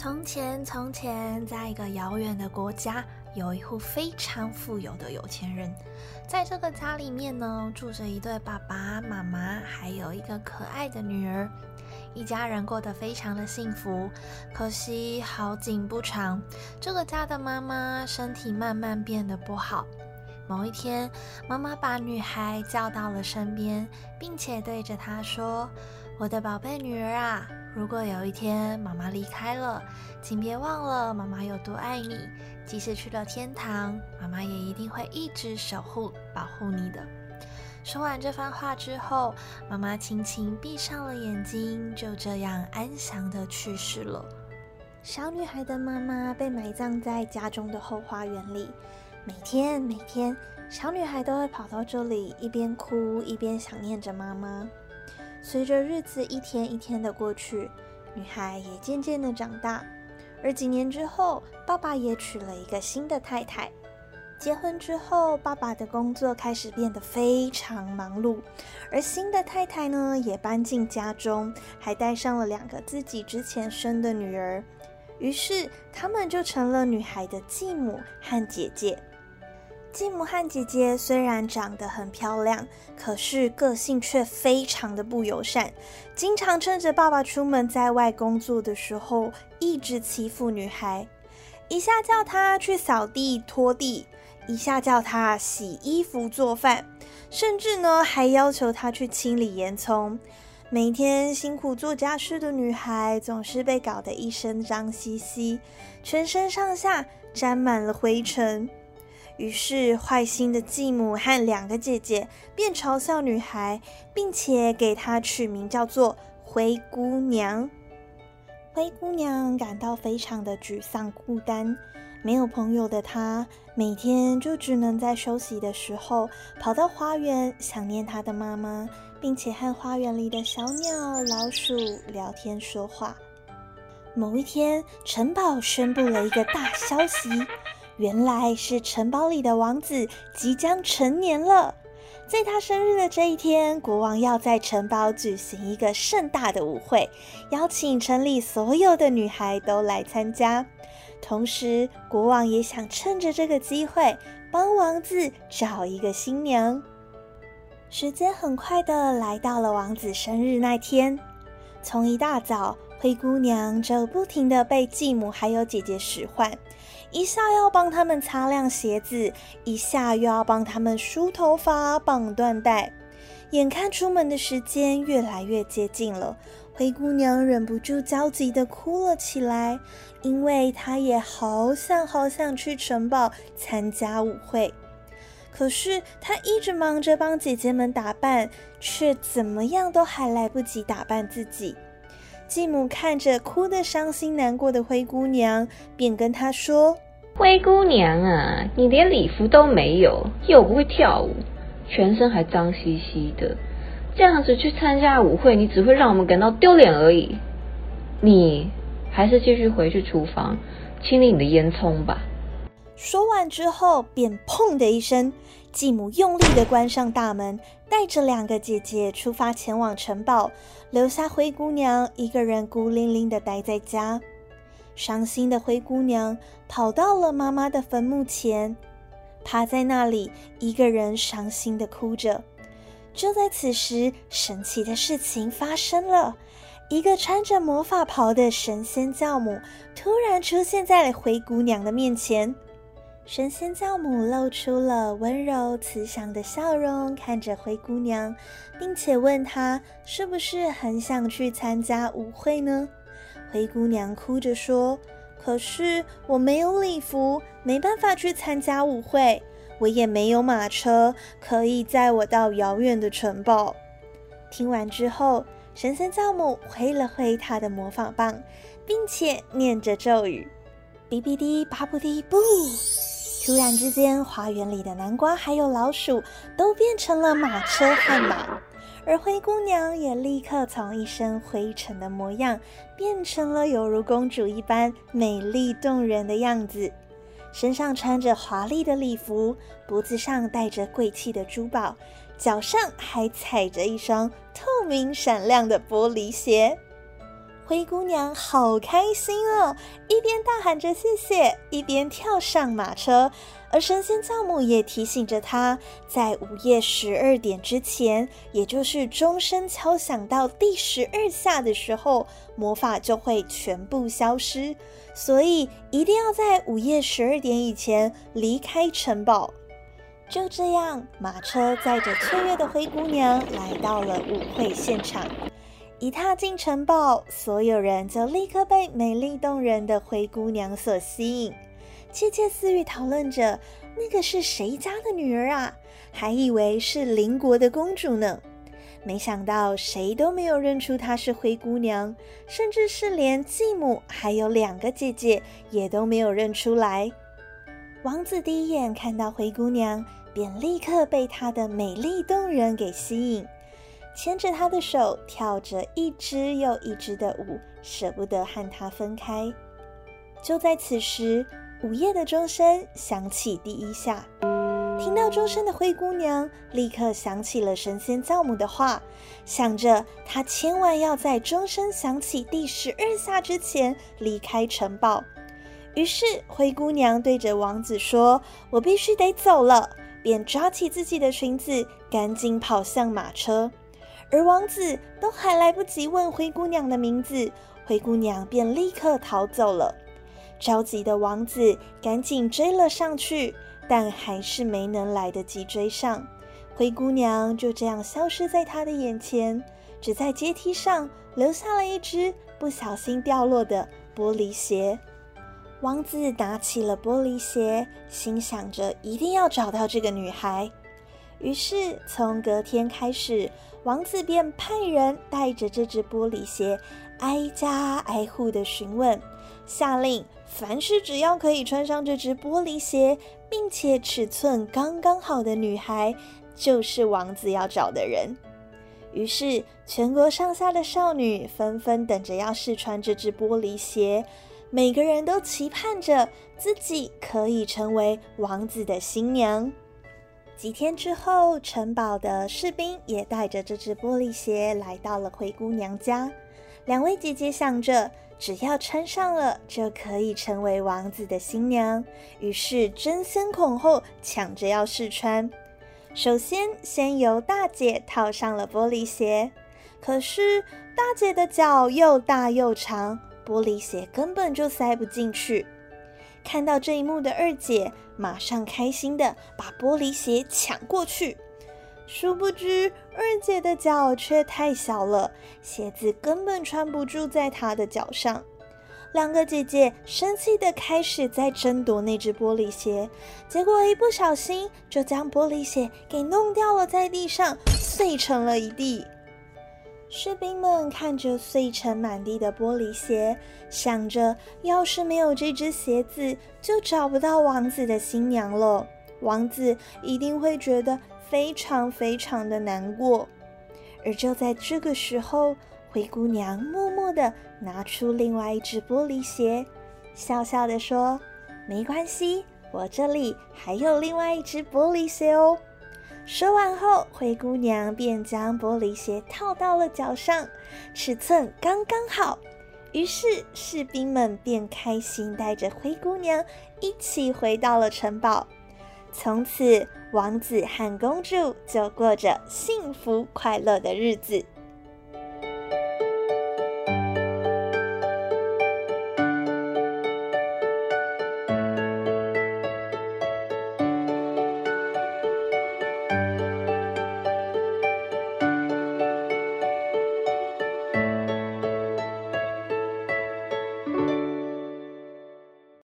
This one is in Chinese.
从前，从前，在一个遥远的国家，有一户非常富有的有钱人。在这个家里面呢，住着一对爸爸妈妈，还有一个可爱的女儿。一家人过得非常的幸福。可惜好景不长，这个家的妈妈身体慢慢变得不好。某一天，妈妈把女孩叫到了身边，并且对着她说：“我的宝贝女儿啊。”如果有一天妈妈离开了，请别忘了妈妈有多爱你。即使去了天堂，妈妈也一定会一直守护、保护你的。说完这番话之后，妈妈轻轻闭上了眼睛，就这样安详的去世了。小女孩的妈妈被埋葬在家中的后花园里。每天，每天，小女孩都会跑到这里，一边哭一边想念着妈妈。随着日子一天一天的过去，女孩也渐渐的长大。而几年之后，爸爸也娶了一个新的太太。结婚之后，爸爸的工作开始变得非常忙碌，而新的太太呢，也搬进家中，还带上了两个自己之前生的女儿。于是，他们就成了女孩的继母和姐姐。继母和姐姐虽然长得很漂亮，可是个性却非常的不友善，经常趁着爸爸出门在外工作的时候，一直欺负女孩，一下叫她去扫地拖地，一下叫她洗衣服做饭，甚至呢还要求她去清理烟囱。每天辛苦做家事的女孩，总是被搞得一身脏兮兮，全身上下沾满了灰尘。于是，坏心的继母和两个姐姐便嘲笑女孩，并且给她取名叫做灰姑娘。灰姑娘感到非常的沮丧孤单，没有朋友的她，每天就只能在休息的时候跑到花园，想念她的妈妈，并且和花园里的小鸟、老鼠聊天说话。某一天，城堡宣布了一个大消息。原来是城堡里的王子即将成年了，在他生日的这一天，国王要在城堡举行一个盛大的舞会，邀请城里所有的女孩都来参加。同时，国王也想趁着这个机会帮王子找一个新娘。时间很快的来到了王子生日那天，从一大早，灰姑娘就不停的被继母还有姐姐使唤。一下要帮他们擦亮鞋子，一下又要帮他们梳头发、绑缎带。眼看出门的时间越来越接近了，灰姑娘忍不住焦急地哭了起来，因为她也好想好想去城堡参加舞会。可是她一直忙着帮姐姐们打扮，却怎么样都还来不及打扮自己。继母看着哭得伤心难过的灰姑娘，便跟她说：“灰姑娘啊，你连礼服都没有，又不会跳舞，全身还脏兮兮的，这样子去参加舞会，你只会让我们感到丢脸而已。你还是继续回去厨房清理你的烟囱吧。”说完之后，便砰的一声，继母用力的关上大门，带着两个姐姐出发前往城堡，留下灰姑娘一个人孤零零的待在家。伤心的灰姑娘跑到了妈妈的坟墓前，趴在那里，一个人伤心的哭着。就在此时，神奇的事情发生了，一个穿着魔法袍的神仙教母突然出现在了灰姑娘的面前。神仙教母露出了温柔慈祥的笑容，看着灰姑娘，并且问她是不是很想去参加舞会呢？灰姑娘哭着说：“可是我没有礼服，没办法去参加舞会。我也没有马车，可以载我到遥远的城堡。”听完之后，神仙教母挥了挥她的魔法棒，并且念着咒语：“哔哔滴，巴布滴，布。”突然之间，花园里的南瓜还有老鼠都变成了马车和马，而灰姑娘也立刻从一身灰尘的模样变成了犹如公主一般美丽动人的样子，身上穿着华丽的礼服，脖子上戴着贵气的珠宝，脚上还踩着一双透明闪亮的玻璃鞋。灰姑娘好开心哦，一边大喊着谢谢，一边跳上马车。而神仙教母也提醒着她，在午夜十二点之前，也就是钟声敲响到第十二下的时候，魔法就会全部消失，所以一定要在午夜十二点以前离开城堡。就这样，马车载着雀跃的灰姑娘来到了舞会现场。一踏进城堡，所有人就立刻被美丽动人的灰姑娘所吸引。窃窃私语讨论着，那个是谁家的女儿啊？还以为是邻国的公主呢。没想到谁都没有认出她是灰姑娘，甚至是连继母还有两个姐姐也都没有认出来。王子第一眼看到灰姑娘，便立刻被她的美丽动人给吸引，牵着她的手跳着一支又一支的舞，舍不得和她分开。就在此时。午夜的钟声响起第一下，听到钟声的灰姑娘立刻想起了神仙教母的话，想着她千万要在钟声响起第十二下之前离开城堡。于是灰姑娘对着王子说：“我必须得走了。”便抓起自己的裙子，赶紧跑向马车。而王子都还来不及问灰姑娘的名字，灰姑娘便立刻逃走了。着急的王子赶紧追了上去，但还是没能来得及追上。灰姑娘就这样消失在他的眼前，只在阶梯上留下了一只不小心掉落的玻璃鞋。王子拿起了玻璃鞋，心想着一定要找到这个女孩。于是从隔天开始，王子便派人带着这只玻璃鞋，挨家挨户的询问，下令。凡是只要可以穿上这只玻璃鞋，并且尺寸刚刚好的女孩，就是王子要找的人。于是，全国上下的少女纷纷等着要试穿这只玻璃鞋，每个人都期盼着自己可以成为王子的新娘。几天之后，城堡的士兵也带着这只玻璃鞋来到了灰姑娘家。两位姐姐想着。只要穿上了，就可以成为王子的新娘。于是争先恐后抢着要试穿。首先，先由大姐套上了玻璃鞋。可是大姐的脚又大又长，玻璃鞋根本就塞不进去。看到这一幕的二姐马上开心的把玻璃鞋抢过去。殊不知，二姐的脚却太小了，鞋子根本穿不住在她的脚上。两个姐姐生气的开始在争夺那只玻璃鞋，结果一不小心就将玻璃鞋给弄掉了，在地上碎成了一地。士兵们看着碎成满地的玻璃鞋，想着要是没有这只鞋子，就找不到王子的新娘了。王子一定会觉得。非常非常的难过，而就在这个时候，灰姑娘默默地拿出另外一只玻璃鞋，笑笑地说：“没关系，我这里还有另外一只玻璃鞋哦。”说完后，灰姑娘便将玻璃鞋套到了脚上，尺寸刚刚好。于是士兵们便开心带着灰姑娘一起回到了城堡。从此，王子和公主就过着幸福快乐的日子。